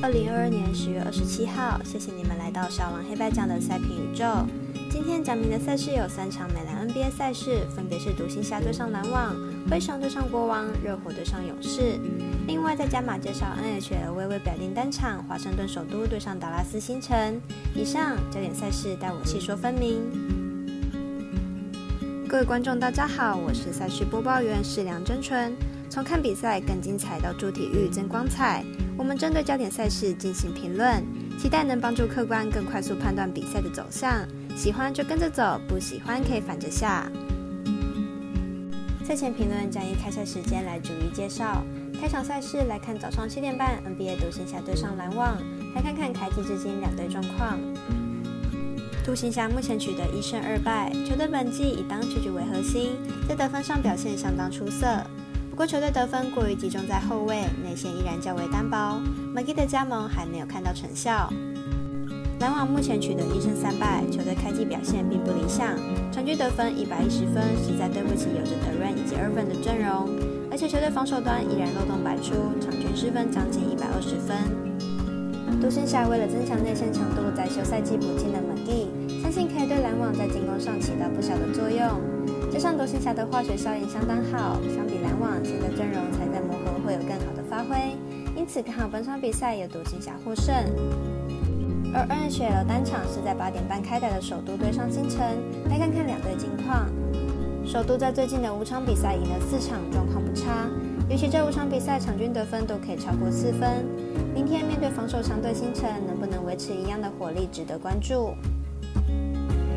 二零二二年十月二十七号，谢谢你们来到小王黑白奖的赛评宇宙。今天讲明的赛事有三场美篮 NBA 赛事，分别是独行侠对上篮网、灰熊对上国王、热火对上勇士。另外再加码介绍 NHL 微微表定单场，华盛顿首都对上达拉斯星城。以上焦点赛事，待我细说分明。各位观众，大家好，我是赛事播报员是梁真纯。从看比赛更精彩到助体育增光彩，我们针对焦点赛事进行评论，期待能帮助客观更快速判断比赛的走向。喜欢就跟着走，不喜欢可以反着下。赛前评论将以开赛时间来逐一介绍。开场赛事来看早上七点半，NBA 独行侠对上篮网，来看看开季至今两队状况。独行侠目前取得一胜二败，球队本季以当曲局为核心，在得分上表现相当出色。不过球队得分过于集中在后卫，内线依然较为单薄。McGee 的加盟还没有看到成效。篮网目前取得一胜三败，球队开季表现并不理想，场均得分一百一十分，实在对不起有着德润以及 Irvin 的阵容。而且球队防守端依然漏洞百出，场均失分将近一百二十分。独行侠为了增强内线强度，在休赛季补进了 McGee，相信可以对篮网在进攻上起到不小的作用。加上独行侠的化学效应相当好，相比篮网，现在阵容才在磨合，会有更好的发挥。因此看好本场比赛由独行侠获胜。而 NHL 单场是在八点半开打的首都对上星辰，来看看两队近况。首都在最近的五场比赛赢了四场，状况不差，尤其这五场比赛场均得分都可以超过四分。明天面对防守强队星辰，能不能维持一样的火力，值得关注。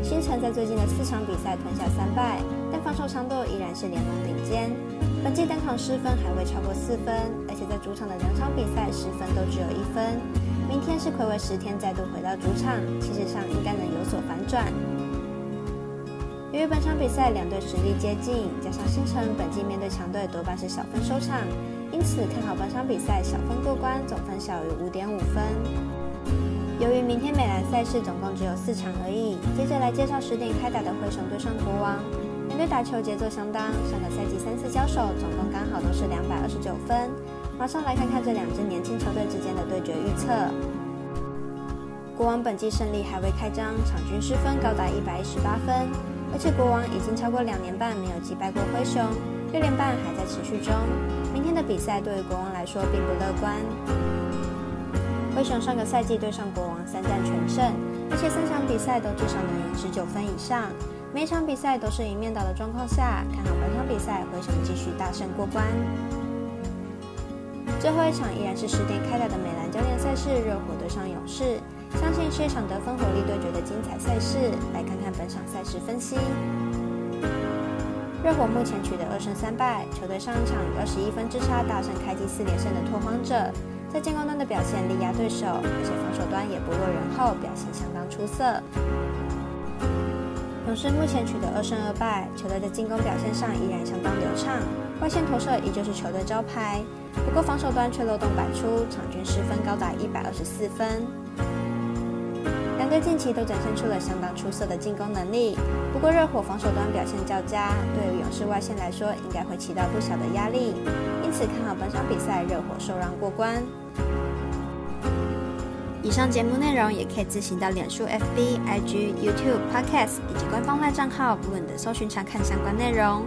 星辰在最近的四场比赛吞下三败，防守强度依然是联盟顶尖。本季单场失分还未超过四分，而且在主场的两场比赛失分都只有一分。明天是暌违十天再度回到主场，气势上应该能有所反转。由于本场比赛两队实力接近，加上星城本季面对强队多半是小分收场，因此看好本场比赛小分过关，总分小于五点五分。由于明天美兰赛事总共只有四场而已，接着来介绍十点开打的灰熊对上国王。两队打球节奏相当，上个赛季三次交手，总共刚好都是两百二十九分。马上来看看这两支年轻球队之间的对决预测。国王本季胜利还未开张，场均失分高达一百一十八分，而且国王已经超过两年半没有击败过灰熊，六连败还在持续中。明天的比赛对于国王来说并不乐观。灰熊上个赛季对上国王三战全胜，而且三场比赛都至少能赢十九分以上，每场比赛都是赢面倒的状况下，看好本场比赛灰熊继续大胜过关。最后一场依然是十点开打的美兰教练赛事，热火对上勇士，相信是一场得分火力对决的精彩赛事。来看看本场赛事分析。热火目前取得二胜三败，球队上一场以二十一分之差大胜开季四连胜的拓荒者。在进攻端的表现力压对手，而且防守端也不落人后，表现相当出色。勇士目前取得二胜二败，球队在进攻表现上依然相当流畅，外线投射依旧是球队招牌。不过防守端却漏洞百出，场均失分高达一百二十四分。两队近期都展现出了相当出色的进攻能力，不过热火防守端表现较佳，对于勇士外线来说应该会起到不小的压力，因此看好本场比赛热火受让过关。以上节目内容也可以自行到脸书、FB、IG、YouTube、Podcast 以及官方外账号不稳的搜寻查看相关内容。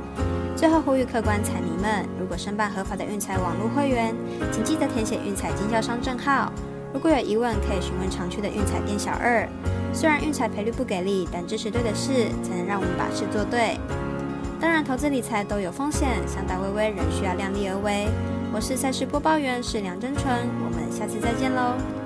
最后呼吁客官彩迷们，如果申办合法的运彩网络会员，请记得填写运彩经销商证号。如果有疑问，可以询问常去的运彩店小二。虽然运彩赔率不给力，但支持对的事，才能让我们把事做对。当然，投资理财都有风险，想打微微仍需要量力而为。我是赛事播报员是梁真纯，我们下次再见喽。